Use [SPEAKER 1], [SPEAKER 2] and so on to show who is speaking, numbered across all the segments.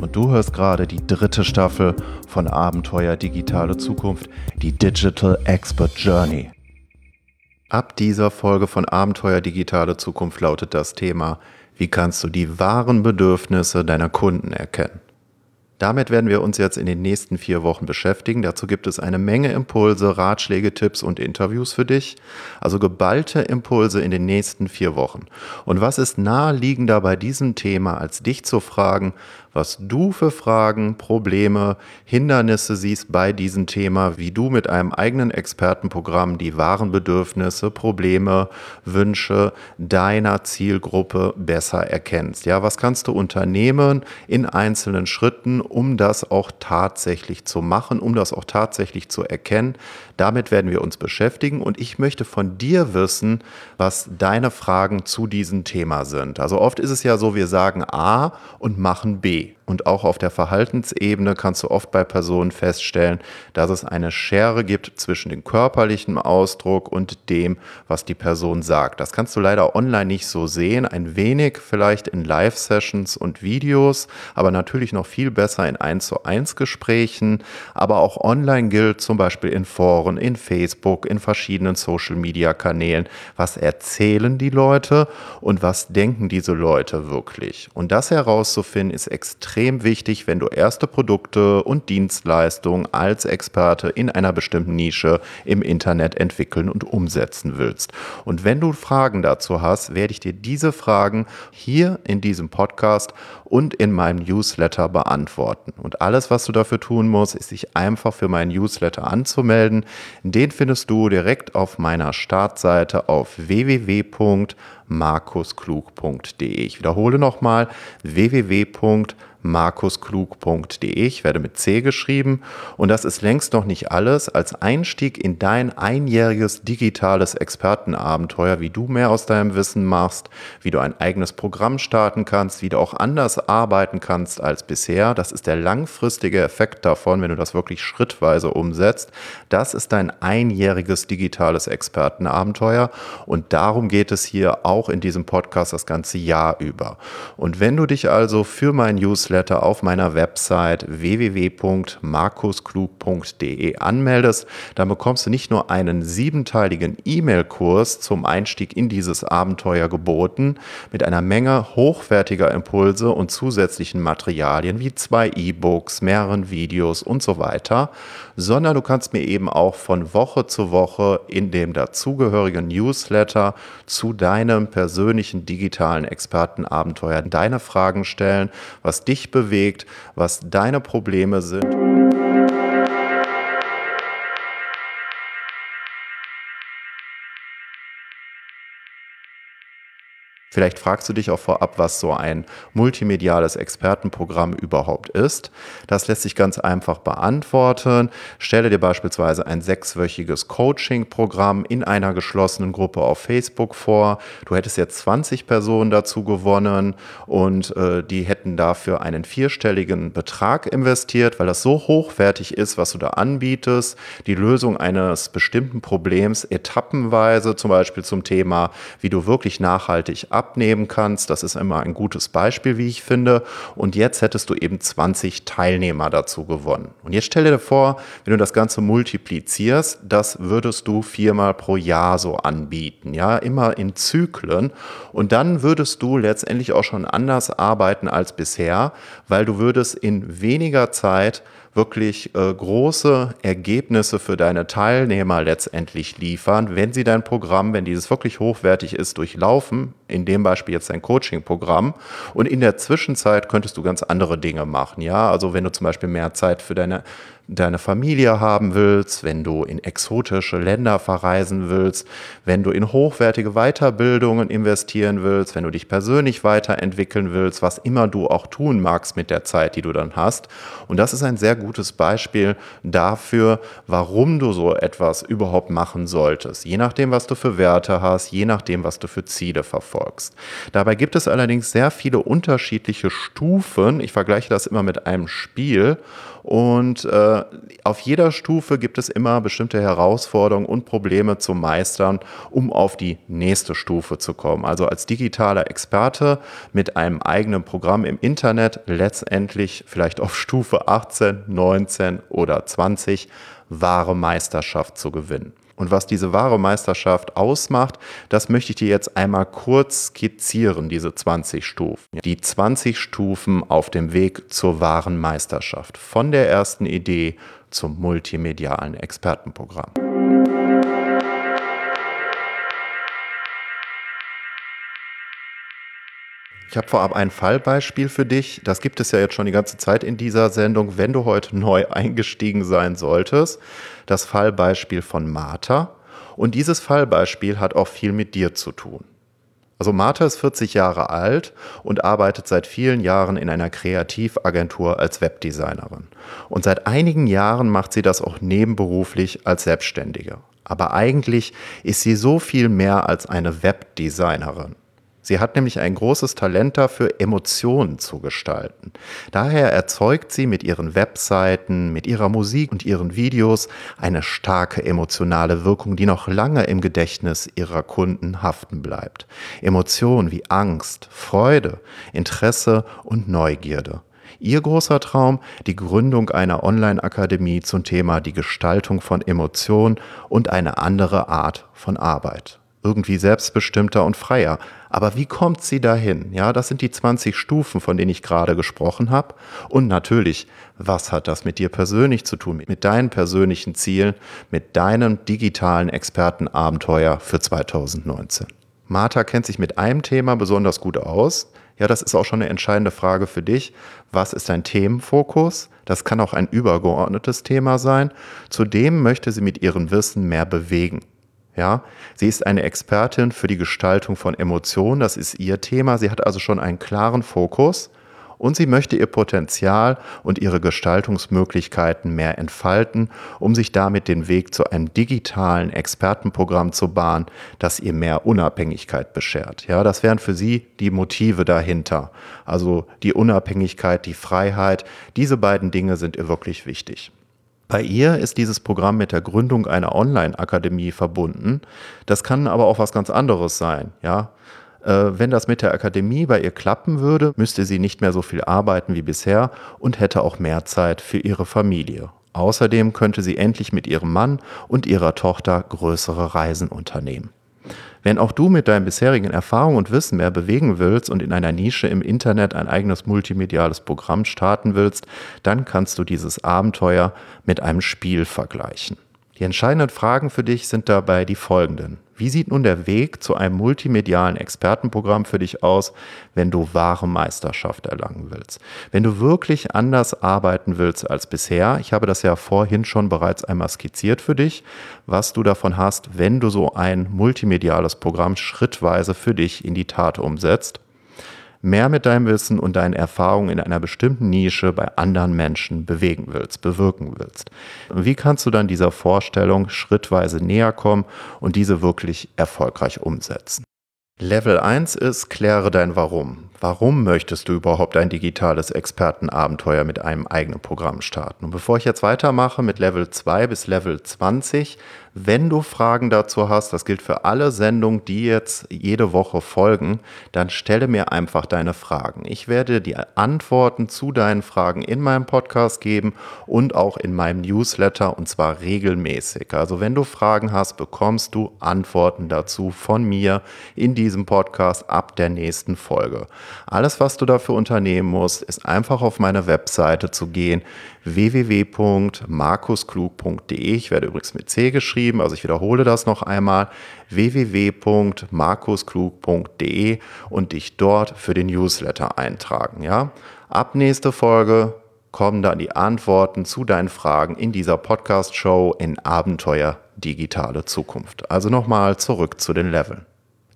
[SPEAKER 1] Und du hörst gerade die dritte Staffel von Abenteuer Digitale Zukunft, die Digital Expert Journey. Ab dieser Folge von Abenteuer Digitale Zukunft lautet das Thema, wie kannst du die wahren Bedürfnisse deiner Kunden erkennen? Damit werden wir uns jetzt in den nächsten vier Wochen beschäftigen. Dazu gibt es eine Menge Impulse, Ratschläge, Tipps und Interviews für dich. Also geballte Impulse in den nächsten vier Wochen. Und was ist naheliegender bei diesem Thema, als dich zu fragen, was du für Fragen, Probleme, Hindernisse siehst bei diesem Thema, wie du mit einem eigenen Expertenprogramm die wahren Bedürfnisse, Probleme, Wünsche deiner Zielgruppe besser erkennst. Ja, was kannst du unternehmen in einzelnen Schritten, um das auch tatsächlich zu machen, um das auch tatsächlich zu erkennen? Damit werden wir uns beschäftigen und ich möchte von dir wissen, was deine Fragen zu diesem Thema sind. Also oft ist es ja so, wir sagen A und machen B. Und auch auf der Verhaltensebene kannst du oft bei Personen feststellen, dass es eine Schere gibt zwischen dem körperlichen Ausdruck und dem, was die Person sagt. Das kannst du leider online nicht so sehen. Ein wenig vielleicht in Live-Sessions und Videos, aber natürlich noch viel besser in 1 zu 1 Gesprächen. Aber auch online gilt zum Beispiel in Foren, in Facebook, in verschiedenen Social-Media-Kanälen. Was erzählen die Leute und was denken diese Leute wirklich? Und das herauszufinden ist extrem extrem wichtig, wenn du erste Produkte und Dienstleistungen als Experte in einer bestimmten Nische im Internet entwickeln und umsetzen willst. Und wenn du Fragen dazu hast, werde ich dir diese Fragen hier in diesem Podcast und in meinem Newsletter beantworten. Und alles, was du dafür tun musst, ist sich einfach für meinen Newsletter anzumelden. Den findest du direkt auf meiner Startseite auf www.markusklug.de. Ich wiederhole nochmal www.markusklug.de markusklug.de. Ich werde mit C geschrieben. Und das ist längst noch nicht alles. Als Einstieg in dein einjähriges digitales Expertenabenteuer, wie du mehr aus deinem Wissen machst, wie du ein eigenes Programm starten kannst, wie du auch anders arbeiten kannst als bisher. Das ist der langfristige Effekt davon, wenn du das wirklich schrittweise umsetzt. Das ist dein einjähriges digitales Expertenabenteuer. Und darum geht es hier auch in diesem Podcast das ganze Jahr über. Und wenn du dich also für mein Newsletter Newsletter auf meiner Website www.markusklug.de anmeldest, dann bekommst du nicht nur einen siebenteiligen E-Mail-Kurs zum Einstieg in dieses Abenteuer geboten, mit einer Menge hochwertiger Impulse und zusätzlichen Materialien wie zwei E-Books, mehreren Videos und so weiter, sondern du kannst mir eben auch von Woche zu Woche in dem dazugehörigen Newsletter zu deinem persönlichen digitalen Expertenabenteuer deine Fragen stellen, was dich bewegt, was deine Probleme sind. Vielleicht fragst du dich auch vorab, was so ein multimediales Expertenprogramm überhaupt ist. Das lässt sich ganz einfach beantworten. Stelle dir beispielsweise ein sechswöchiges Coaching-Programm in einer geschlossenen Gruppe auf Facebook vor. Du hättest jetzt 20 Personen dazu gewonnen und äh, die hätten dafür einen vierstelligen Betrag investiert, weil das so hochwertig ist, was du da anbietest. Die Lösung eines bestimmten Problems etappenweise, zum Beispiel zum Thema, wie du wirklich nachhaltig ab abnehmen kannst. Das ist immer ein gutes Beispiel, wie ich finde. Und jetzt hättest du eben 20 Teilnehmer dazu gewonnen. Und jetzt stell dir vor, wenn du das Ganze multiplizierst, das würdest du viermal pro Jahr so anbieten. Ja, immer in Zyklen. Und dann würdest du letztendlich auch schon anders arbeiten als bisher, weil du würdest in weniger Zeit wirklich äh, große Ergebnisse für deine Teilnehmer letztendlich liefern, wenn sie dein Programm, wenn dieses wirklich hochwertig ist, durchlaufen, in dem Beispiel jetzt dein Coaching-Programm. Und in der Zwischenzeit könntest du ganz andere Dinge machen. Ja, also wenn du zum Beispiel mehr Zeit für deine deine Familie haben willst, wenn du in exotische Länder verreisen willst, wenn du in hochwertige Weiterbildungen investieren willst, wenn du dich persönlich weiterentwickeln willst, was immer du auch tun magst mit der Zeit, die du dann hast. Und das ist ein sehr gutes Beispiel dafür, warum du so etwas überhaupt machen solltest. Je nachdem, was du für Werte hast, je nachdem, was du für Ziele verfolgst. Dabei gibt es allerdings sehr viele unterschiedliche Stufen. Ich vergleiche das immer mit einem Spiel. Und äh, auf jeder Stufe gibt es immer bestimmte Herausforderungen und Probleme zu meistern, um auf die nächste Stufe zu kommen. Also als digitaler Experte mit einem eigenen Programm im Internet letztendlich vielleicht auf Stufe 18, 19 oder 20 wahre Meisterschaft zu gewinnen. Und was diese wahre Meisterschaft ausmacht, das möchte ich dir jetzt einmal kurz skizzieren, diese 20 Stufen. Die 20 Stufen auf dem Weg zur wahren Meisterschaft. Von der ersten Idee zum multimedialen Expertenprogramm. Ich habe vorab ein Fallbeispiel für dich. Das gibt es ja jetzt schon die ganze Zeit in dieser Sendung, wenn du heute neu eingestiegen sein solltest. Das Fallbeispiel von Martha. Und dieses Fallbeispiel hat auch viel mit dir zu tun. Also Martha ist 40 Jahre alt und arbeitet seit vielen Jahren in einer Kreativagentur als Webdesignerin. Und seit einigen Jahren macht sie das auch nebenberuflich als Selbstständige. Aber eigentlich ist sie so viel mehr als eine Webdesignerin. Sie hat nämlich ein großes Talent dafür, Emotionen zu gestalten. Daher erzeugt sie mit ihren Webseiten, mit ihrer Musik und ihren Videos eine starke emotionale Wirkung, die noch lange im Gedächtnis ihrer Kunden haften bleibt. Emotionen wie Angst, Freude, Interesse und Neugierde. Ihr großer Traum, die Gründung einer Online-Akademie zum Thema die Gestaltung von Emotionen und eine andere Art von Arbeit irgendwie selbstbestimmter und freier. Aber wie kommt sie dahin? Ja, das sind die 20 Stufen, von denen ich gerade gesprochen habe. Und natürlich, was hat das mit dir persönlich zu tun, mit deinen persönlichen Zielen, mit deinem digitalen Expertenabenteuer für 2019? Martha kennt sich mit einem Thema besonders gut aus. Ja, das ist auch schon eine entscheidende Frage für dich. Was ist dein Themenfokus? Das kann auch ein übergeordnetes Thema sein. Zudem möchte sie mit ihrem Wissen mehr bewegen. Ja, sie ist eine Expertin für die Gestaltung von Emotionen, das ist ihr Thema. Sie hat also schon einen klaren Fokus und sie möchte ihr Potenzial und ihre Gestaltungsmöglichkeiten mehr entfalten, um sich damit den Weg zu einem digitalen Expertenprogramm zu bahnen, das ihr mehr Unabhängigkeit beschert. Ja, das wären für sie die Motive dahinter. Also die Unabhängigkeit, die Freiheit, diese beiden Dinge sind ihr wirklich wichtig. Bei ihr ist dieses Programm mit der Gründung einer Online-Akademie verbunden. Das kann aber auch was ganz anderes sein, ja. Äh, wenn das mit der Akademie bei ihr klappen würde, müsste sie nicht mehr so viel arbeiten wie bisher und hätte auch mehr Zeit für ihre Familie. Außerdem könnte sie endlich mit ihrem Mann und ihrer Tochter größere Reisen unternehmen. Wenn auch du mit deinen bisherigen Erfahrungen und Wissen mehr bewegen willst und in einer Nische im Internet ein eigenes multimediales Programm starten willst, dann kannst du dieses Abenteuer mit einem Spiel vergleichen. Die entscheidenden Fragen für dich sind dabei die folgenden. Wie sieht nun der Weg zu einem multimedialen Expertenprogramm für dich aus, wenn du wahre Meisterschaft erlangen willst? Wenn du wirklich anders arbeiten willst als bisher, ich habe das ja vorhin schon bereits einmal skizziert für dich, was du davon hast, wenn du so ein multimediales Programm schrittweise für dich in die Tat umsetzt mehr mit deinem Wissen und deinen Erfahrungen in einer bestimmten Nische bei anderen Menschen bewegen willst, bewirken willst. Wie kannst du dann dieser Vorstellung schrittweise näher kommen und diese wirklich erfolgreich umsetzen? Level 1 ist, kläre dein Warum. Warum möchtest du überhaupt ein digitales Expertenabenteuer mit einem eigenen Programm starten? Und bevor ich jetzt weitermache mit Level 2 bis Level 20, wenn du Fragen dazu hast, das gilt für alle Sendungen, die jetzt jede Woche folgen, dann stelle mir einfach deine Fragen. Ich werde die Antworten zu deinen Fragen in meinem Podcast geben und auch in meinem Newsletter und zwar regelmäßig. Also wenn du Fragen hast, bekommst du Antworten dazu von mir in diesem Podcast ab der nächsten Folge. Alles, was du dafür unternehmen musst, ist einfach auf meine Webseite zu gehen, www.markusklug.de. Ich werde übrigens mit C geschrieben, also ich wiederhole das noch einmal, www.markusklug.de und dich dort für den Newsletter eintragen. Ja? Ab nächste Folge kommen dann die Antworten zu deinen Fragen in dieser Podcast-Show in Abenteuer digitale Zukunft. Also nochmal zurück zu den Leveln.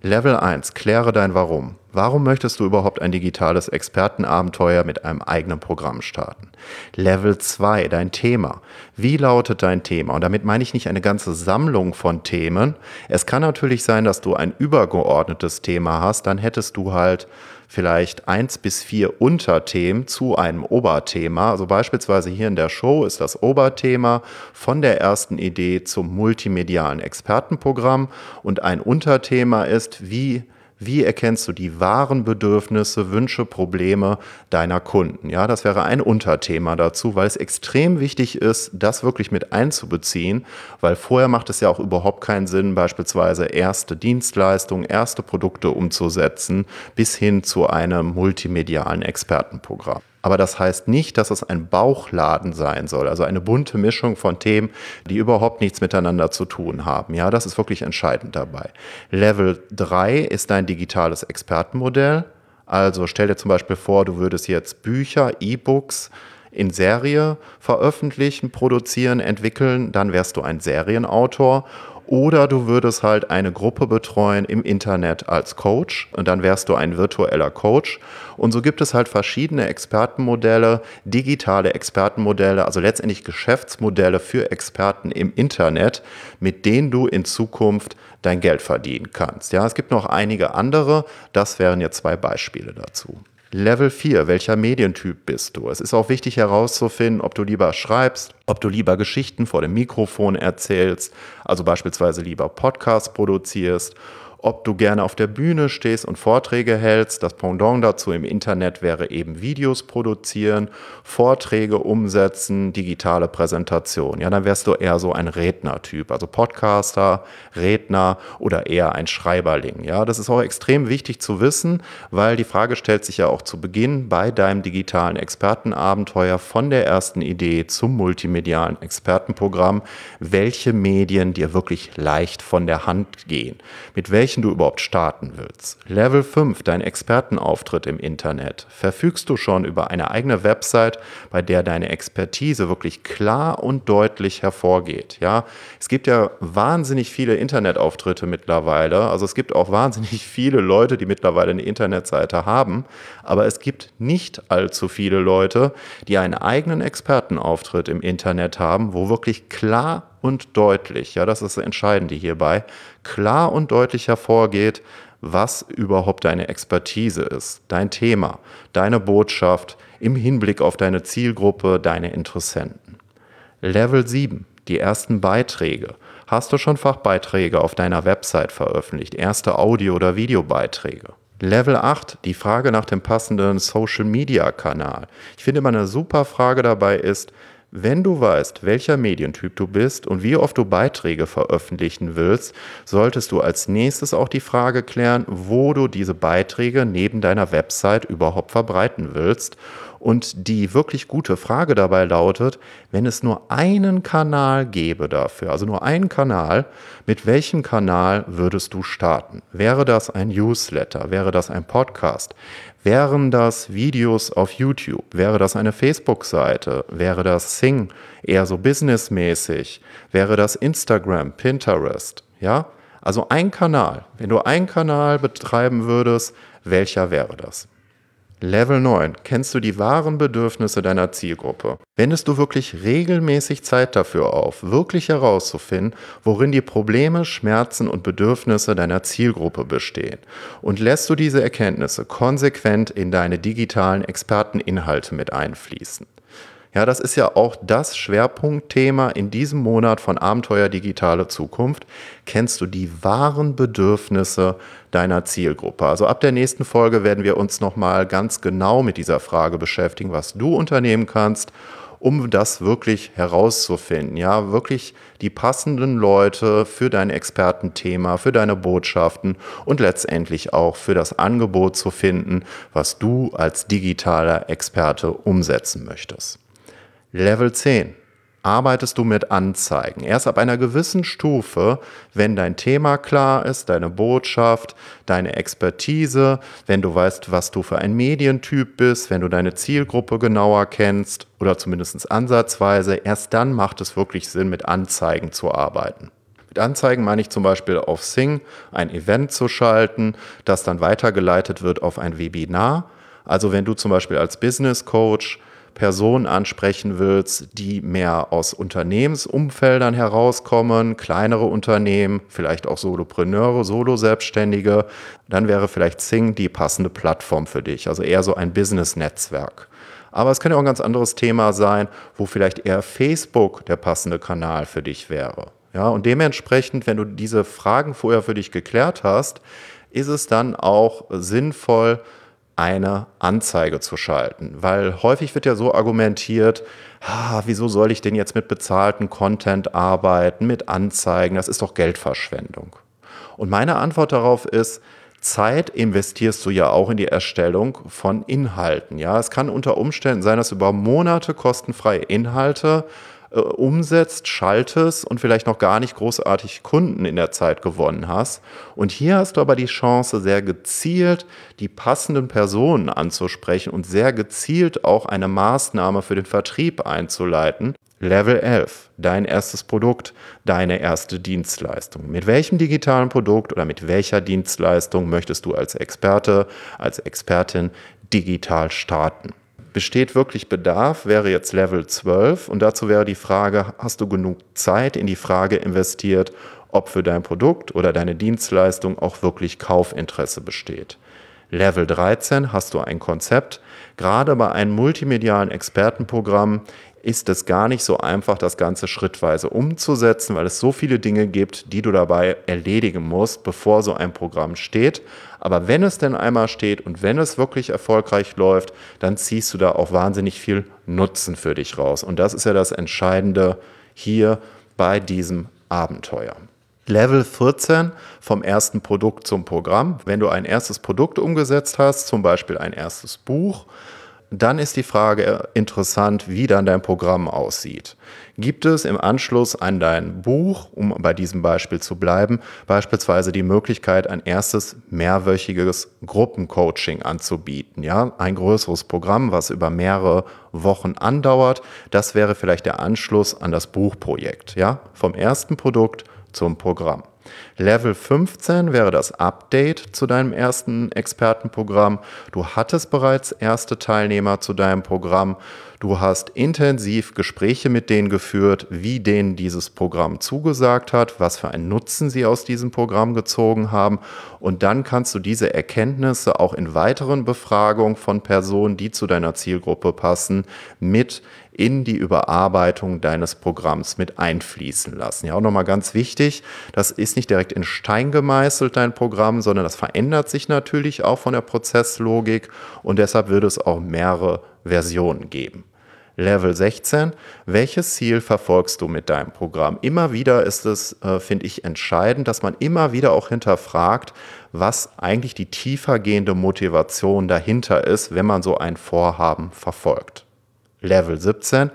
[SPEAKER 1] Level 1. Kläre dein Warum. Warum möchtest du überhaupt ein digitales Expertenabenteuer mit einem eigenen Programm starten? Level 2. Dein Thema. Wie lautet dein Thema? Und damit meine ich nicht eine ganze Sammlung von Themen. Es kann natürlich sein, dass du ein übergeordnetes Thema hast. Dann hättest du halt vielleicht eins bis vier Unterthemen zu einem Oberthema. Also beispielsweise hier in der Show ist das Oberthema von der ersten Idee zum multimedialen Expertenprogramm und ein Unterthema ist, wie wie erkennst du die wahren Bedürfnisse, Wünsche, Probleme deiner Kunden? Ja, das wäre ein Unterthema dazu, weil es extrem wichtig ist, das wirklich mit einzubeziehen, weil vorher macht es ja auch überhaupt keinen Sinn, beispielsweise erste Dienstleistungen, erste Produkte umzusetzen, bis hin zu einem multimedialen Expertenprogramm. Aber das heißt nicht, dass es ein Bauchladen sein soll, also eine bunte Mischung von Themen, die überhaupt nichts miteinander zu tun haben. Ja, das ist wirklich entscheidend dabei. Level 3 ist dein digitales Expertenmodell. Also stell dir zum Beispiel vor, du würdest jetzt Bücher, E-Books in Serie veröffentlichen, produzieren, entwickeln, dann wärst du ein Serienautor oder du würdest halt eine Gruppe betreuen im Internet als Coach und dann wärst du ein virtueller Coach. Und so gibt es halt verschiedene Expertenmodelle, digitale Expertenmodelle, also letztendlich Geschäftsmodelle für Experten im Internet, mit denen du in Zukunft dein Geld verdienen kannst. Ja, es gibt noch einige andere. Das wären jetzt zwei Beispiele dazu. Level 4, welcher Medientyp bist du? Es ist auch wichtig herauszufinden, ob du lieber schreibst, ob du lieber Geschichten vor dem Mikrofon erzählst, also beispielsweise lieber Podcasts produzierst ob du gerne auf der Bühne stehst und Vorträge hältst. Das Pendant dazu im Internet wäre eben Videos produzieren, Vorträge umsetzen, digitale Präsentation. Ja, dann wärst du eher so ein Rednertyp, also Podcaster, Redner oder eher ein Schreiberling. Ja, das ist auch extrem wichtig zu wissen, weil die Frage stellt sich ja auch zu Beginn bei deinem digitalen Expertenabenteuer von der ersten Idee zum multimedialen Expertenprogramm, welche Medien dir wirklich leicht von der Hand gehen. Mit welchen welchen du überhaupt starten willst. Level 5, dein Expertenauftritt im Internet. Verfügst du schon über eine eigene Website, bei der deine Expertise wirklich klar und deutlich hervorgeht? Ja, es gibt ja wahnsinnig viele Internetauftritte mittlerweile. Also es gibt auch wahnsinnig viele Leute, die mittlerweile eine Internetseite haben. Aber es gibt nicht allzu viele Leute, die einen eigenen Expertenauftritt im Internet haben, wo wirklich klar und deutlich, ja, das ist das Entscheidende hierbei, klar und deutlich hervorgeht, was überhaupt deine Expertise ist, dein Thema, deine Botschaft im Hinblick auf deine Zielgruppe, deine Interessenten. Level 7, die ersten Beiträge. Hast du schon Fachbeiträge auf deiner Website veröffentlicht, erste Audio- oder Videobeiträge? Level 8, die Frage nach dem passenden Social-Media-Kanal. Ich finde immer eine super Frage dabei ist, wenn du weißt, welcher Medientyp du bist und wie oft du Beiträge veröffentlichen willst, solltest du als nächstes auch die Frage klären, wo du diese Beiträge neben deiner Website überhaupt verbreiten willst. Und die wirklich gute Frage dabei lautet, wenn es nur einen Kanal gäbe dafür, also nur einen Kanal, mit welchem Kanal würdest du starten? Wäre das ein Newsletter? Wäre das ein Podcast? Wären das Videos auf YouTube? Wäre das eine Facebook-Seite? Wäre das Sing eher so businessmäßig? Wäre das Instagram, Pinterest? Ja? Also ein Kanal. Wenn du einen Kanal betreiben würdest, welcher wäre das? Level 9. Kennst du die wahren Bedürfnisse deiner Zielgruppe? Wendest du wirklich regelmäßig Zeit dafür auf, wirklich herauszufinden, worin die Probleme, Schmerzen und Bedürfnisse deiner Zielgruppe bestehen? Und lässt du diese Erkenntnisse konsequent in deine digitalen Experteninhalte mit einfließen? Ja, das ist ja auch das Schwerpunktthema in diesem Monat von Abenteuer Digitale Zukunft. Kennst du die wahren Bedürfnisse deiner Zielgruppe? Also ab der nächsten Folge werden wir uns nochmal ganz genau mit dieser Frage beschäftigen, was du unternehmen kannst, um das wirklich herauszufinden. Ja, wirklich die passenden Leute für dein Expertenthema, für deine Botschaften und letztendlich auch für das Angebot zu finden, was du als digitaler Experte umsetzen möchtest. Level 10. arbeitest du mit Anzeigen. Erst ab einer gewissen Stufe, wenn dein Thema klar ist, deine Botschaft, deine Expertise, wenn du weißt, was du für ein Medientyp bist, wenn du deine Zielgruppe genauer kennst oder zumindest ansatzweise, erst dann macht es wirklich Sinn, mit Anzeigen zu arbeiten. Mit Anzeigen meine ich zum Beispiel auf Sing ein Event zu schalten, das dann weitergeleitet wird auf ein Webinar. Also wenn du zum Beispiel als Business Coach Personen ansprechen willst, die mehr aus Unternehmensumfeldern herauskommen, kleinere Unternehmen, vielleicht auch Solopreneure, Solo-Selbstständige, dann wäre vielleicht Sing die passende Plattform für dich, also eher so ein Business-Netzwerk. Aber es kann ja auch ein ganz anderes Thema sein, wo vielleicht eher Facebook der passende Kanal für dich wäre. Ja, und dementsprechend, wenn du diese Fragen vorher für dich geklärt hast, ist es dann auch sinnvoll, eine Anzeige zu schalten. Weil häufig wird ja so argumentiert, ah, wieso soll ich denn jetzt mit bezahlten Content arbeiten, mit Anzeigen, das ist doch Geldverschwendung. Und meine Antwort darauf ist, Zeit investierst du ja auch in die Erstellung von Inhalten. Ja, es kann unter Umständen sein, dass du über Monate kostenfreie Inhalte äh, umsetzt, schaltest und vielleicht noch gar nicht großartig Kunden in der Zeit gewonnen hast. Und hier hast du aber die Chance, sehr gezielt die passenden Personen anzusprechen und sehr gezielt auch eine Maßnahme für den Vertrieb einzuleiten. Level 11, dein erstes Produkt, deine erste Dienstleistung. Mit welchem digitalen Produkt oder mit welcher Dienstleistung möchtest du als Experte, als Expertin digital starten? Besteht wirklich Bedarf, wäre jetzt Level 12. Und dazu wäre die Frage, hast du genug Zeit in die Frage investiert, ob für dein Produkt oder deine Dienstleistung auch wirklich Kaufinteresse besteht. Level 13 hast du ein Konzept. Gerade bei einem multimedialen Expertenprogramm ist es gar nicht so einfach, das Ganze schrittweise umzusetzen, weil es so viele Dinge gibt, die du dabei erledigen musst, bevor so ein Programm steht. Aber wenn es denn einmal steht und wenn es wirklich erfolgreich läuft, dann ziehst du da auch wahnsinnig viel Nutzen für dich raus. Und das ist ja das Entscheidende hier bei diesem Abenteuer. Level 14 vom ersten Produkt zum Programm. Wenn du ein erstes Produkt umgesetzt hast, zum Beispiel ein erstes Buch, dann ist die Frage interessant, wie dann dein Programm aussieht. Gibt es im Anschluss an dein Buch, um bei diesem Beispiel zu bleiben, beispielsweise die Möglichkeit, ein erstes mehrwöchiges Gruppencoaching anzubieten? Ja, ein größeres Programm, was über mehrere Wochen andauert. Das wäre vielleicht der Anschluss an das Buchprojekt. Ja, vom ersten Produkt zum Programm. Level 15 wäre das Update zu deinem ersten Expertenprogramm. Du hattest bereits erste Teilnehmer zu deinem Programm. Du hast intensiv Gespräche mit denen geführt, wie denen dieses Programm zugesagt hat, was für einen Nutzen sie aus diesem Programm gezogen haben. Und dann kannst du diese Erkenntnisse auch in weiteren Befragungen von Personen, die zu deiner Zielgruppe passen, mit in die Überarbeitung deines Programms mit einfließen lassen. Ja, auch nochmal ganz wichtig, das ist nicht direkt in Stein gemeißelt, dein Programm, sondern das verändert sich natürlich auch von der Prozesslogik und deshalb wird es auch mehrere Versionen geben. Level 16. Welches Ziel verfolgst du mit deinem Programm? Immer wieder ist es, äh, finde ich, entscheidend, dass man immer wieder auch hinterfragt, was eigentlich die tiefergehende Motivation dahinter ist, wenn man so ein Vorhaben verfolgt. Level 17.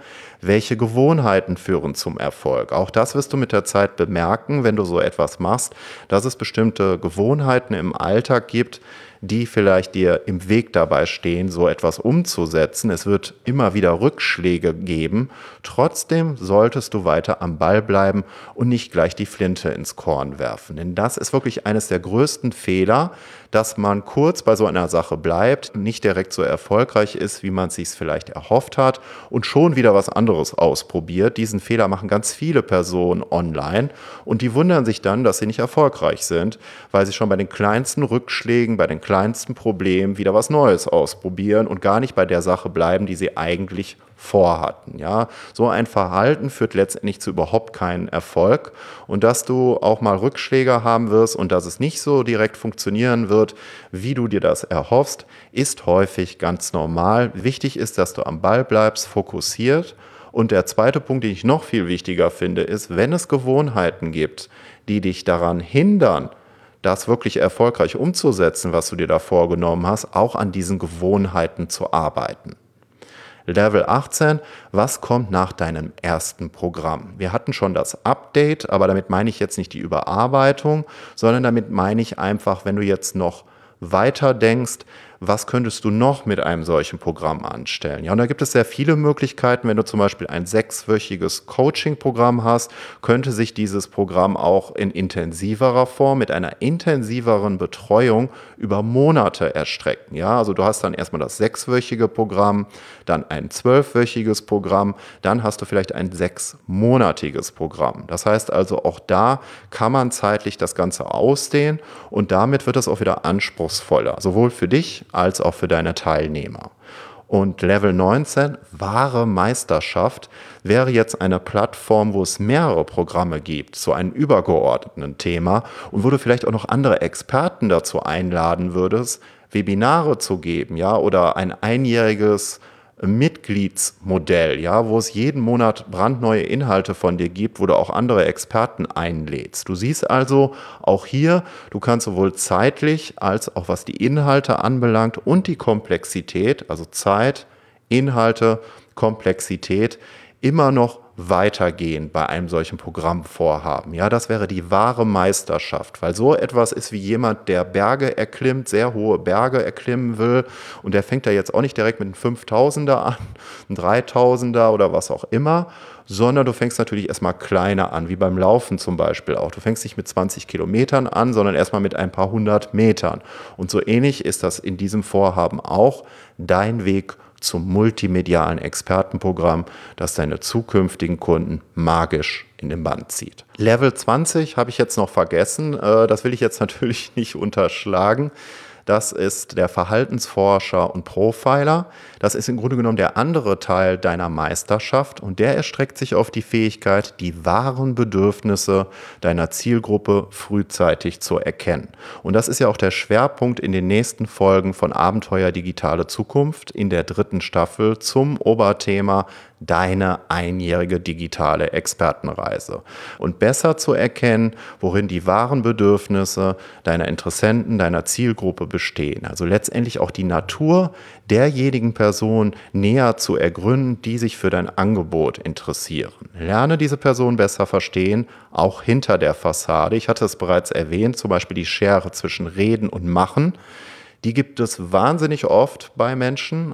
[SPEAKER 1] Welche Gewohnheiten führen zum Erfolg? Auch das wirst du mit der Zeit bemerken, wenn du so etwas machst, dass es bestimmte Gewohnheiten im Alltag gibt, die vielleicht dir im Weg dabei stehen, so etwas umzusetzen. Es wird immer wieder Rückschläge geben. Trotzdem solltest du weiter am Ball bleiben und nicht gleich die Flinte ins Korn werfen. Denn das ist wirklich eines der größten Fehler, dass man kurz bei so einer Sache bleibt, nicht direkt so erfolgreich ist, wie man es sich vielleicht erhofft hat und schon wieder was anderes ausprobiert. Diesen Fehler machen ganz viele Personen online und die wundern sich dann, dass sie nicht erfolgreich sind, weil sie schon bei den kleinsten Rückschlägen, bei den kleinsten Problemen wieder was Neues ausprobieren und gar nicht bei der Sache bleiben, die sie eigentlich vorhatten. Ja, so ein Verhalten führt letztendlich zu überhaupt keinen Erfolg und dass du auch mal Rückschläge haben wirst und dass es nicht so direkt funktionieren wird, wie du dir das erhoffst, ist häufig ganz normal. Wichtig ist, dass du am Ball bleibst, fokussiert. Und der zweite Punkt, den ich noch viel wichtiger finde, ist, wenn es Gewohnheiten gibt, die dich daran hindern, das wirklich erfolgreich umzusetzen, was du dir da vorgenommen hast, auch an diesen Gewohnheiten zu arbeiten. Level 18, was kommt nach deinem ersten Programm? Wir hatten schon das Update, aber damit meine ich jetzt nicht die Überarbeitung, sondern damit meine ich einfach, wenn du jetzt noch weiter denkst, was könntest du noch mit einem solchen Programm anstellen? Ja, und da gibt es sehr viele Möglichkeiten. Wenn du zum Beispiel ein sechswöchiges Coaching-Programm hast, könnte sich dieses Programm auch in intensiverer Form mit einer intensiveren Betreuung über Monate erstrecken. Ja, also du hast dann erstmal das sechswöchige Programm, dann ein zwölfwöchiges Programm, dann hast du vielleicht ein sechsmonatiges Programm. Das heißt also, auch da kann man zeitlich das Ganze ausdehnen und damit wird es auch wieder anspruchsvoller, sowohl für dich als auch für deine Teilnehmer. Und Level 19, wahre Meisterschaft, wäre jetzt eine Plattform, wo es mehrere Programme gibt zu einem übergeordneten Thema und wo du vielleicht auch noch andere Experten dazu einladen würdest, Webinare zu geben, ja, oder ein einjähriges Mitgliedsmodell, ja, wo es jeden Monat brandneue Inhalte von dir gibt, wo du auch andere Experten einlädst. Du siehst also auch hier, du kannst sowohl zeitlich als auch was die Inhalte anbelangt und die Komplexität, also Zeit, Inhalte, Komplexität, immer noch weitergehen bei einem solchen Programmvorhaben. Ja, das wäre die wahre Meisterschaft, weil so etwas ist wie jemand, der Berge erklimmt, sehr hohe Berge erklimmen will und der fängt da jetzt auch nicht direkt mit einem 5000er an, einem 3000er oder was auch immer, sondern du fängst natürlich erstmal kleiner an, wie beim Laufen zum Beispiel auch. Du fängst nicht mit 20 Kilometern an, sondern erstmal mit ein paar hundert Metern. Und so ähnlich ist das in diesem Vorhaben auch dein Weg zum multimedialen Expertenprogramm, das deine zukünftigen Kunden magisch in den Band zieht. Level 20 habe ich jetzt noch vergessen. Äh, das will ich jetzt natürlich nicht unterschlagen. Das ist der Verhaltensforscher und Profiler. Das ist im Grunde genommen der andere Teil deiner Meisterschaft und der erstreckt sich auf die Fähigkeit, die wahren Bedürfnisse deiner Zielgruppe frühzeitig zu erkennen. Und das ist ja auch der Schwerpunkt in den nächsten Folgen von Abenteuer Digitale Zukunft in der dritten Staffel zum Oberthema deine einjährige digitale Expertenreise und besser zu erkennen, worin die wahren Bedürfnisse deiner Interessenten, deiner Zielgruppe bestehen. Also letztendlich auch die Natur derjenigen Personen näher zu ergründen, die sich für dein Angebot interessieren. Lerne diese Person besser verstehen, auch hinter der Fassade. Ich hatte es bereits erwähnt, zum Beispiel die Schere zwischen Reden und Machen. Die gibt es wahnsinnig oft bei Menschen,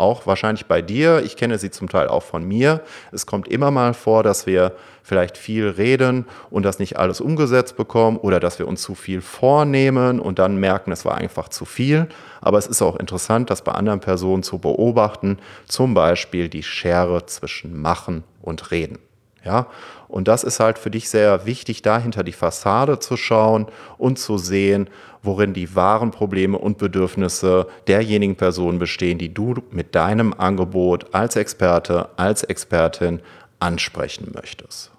[SPEAKER 1] auch wahrscheinlich bei dir. Ich kenne sie zum Teil auch von mir. Es kommt immer mal vor, dass wir vielleicht viel reden und das nicht alles umgesetzt bekommen oder dass wir uns zu viel vornehmen und dann merken, es war einfach zu viel. Aber es ist auch interessant, das bei anderen Personen zu beobachten, zum Beispiel die Schere zwischen Machen und Reden. Ja, und das ist halt für dich sehr wichtig, da hinter die Fassade zu schauen und zu sehen, worin die wahren Probleme und Bedürfnisse derjenigen Personen bestehen, die du mit deinem Angebot als Experte, als Expertin ansprechen möchtest.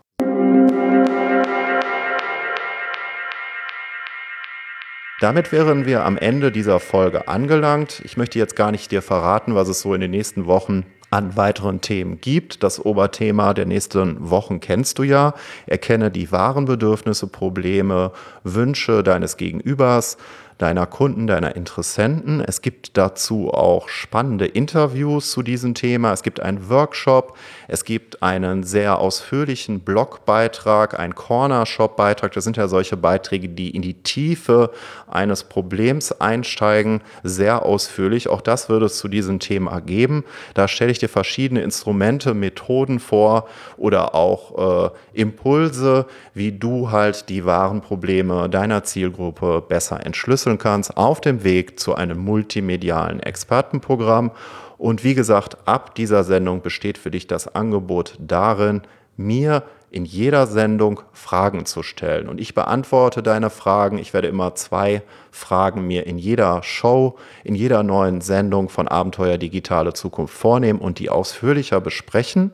[SPEAKER 1] Damit wären wir am Ende dieser Folge angelangt. Ich möchte jetzt gar nicht dir verraten, was es so in den nächsten Wochen an weiteren Themen gibt. Das Oberthema der nächsten Wochen kennst du ja. Erkenne die wahren Bedürfnisse, Probleme, Wünsche deines Gegenübers deiner Kunden, deiner Interessenten. Es gibt dazu auch spannende Interviews zu diesem Thema. Es gibt einen Workshop. Es gibt einen sehr ausführlichen Blogbeitrag, einen Corner-Shop-Beitrag. Das sind ja solche Beiträge, die in die Tiefe eines Problems einsteigen, sehr ausführlich. Auch das würde es zu diesem Thema geben. Da stelle ich dir verschiedene Instrumente, Methoden vor oder auch äh, Impulse, wie du halt die wahren Probleme deiner Zielgruppe besser entschlüsseln entwickeln kannst auf dem Weg zu einem multimedialen Expertenprogramm. Und wie gesagt, ab dieser Sendung besteht für dich das Angebot darin, mir in jeder Sendung Fragen zu stellen. Und ich beantworte deine Fragen. Ich werde immer zwei Fragen mir in jeder Show, in jeder neuen Sendung von Abenteuer Digitale Zukunft vornehmen und die ausführlicher besprechen.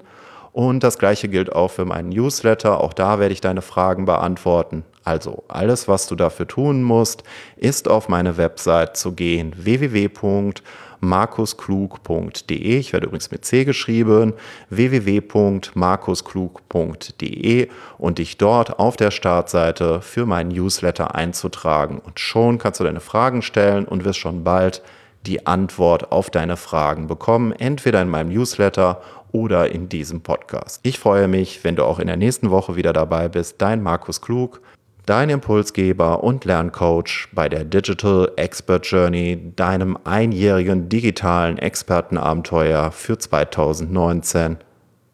[SPEAKER 1] Und das gleiche gilt auch für meinen Newsletter. Auch da werde ich deine Fragen beantworten. Also alles, was du dafür tun musst, ist auf meine Website zu gehen www.markusklug.de. Ich werde übrigens mit C geschrieben, www.markusklug.de und dich dort auf der Startseite für meinen Newsletter einzutragen. Und schon kannst du deine Fragen stellen und wirst schon bald die Antwort auf deine Fragen bekommen, entweder in meinem Newsletter oder in diesem Podcast. Ich freue mich, wenn du auch in der nächsten Woche wieder dabei bist. Dein Markus Klug, dein Impulsgeber und Lerncoach bei der Digital Expert Journey, deinem einjährigen digitalen Expertenabenteuer für 2019.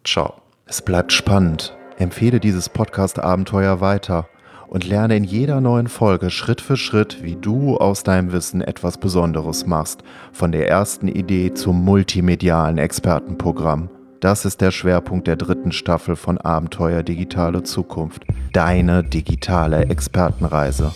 [SPEAKER 1] Ciao. Es bleibt spannend. Empfehle dieses Podcast-Abenteuer weiter und lerne in jeder neuen Folge Schritt für Schritt, wie du aus deinem Wissen etwas Besonderes machst, von der ersten Idee zum multimedialen Expertenprogramm. Das ist der Schwerpunkt der dritten Staffel von Abenteuer Digitale Zukunft. Deine digitale Expertenreise.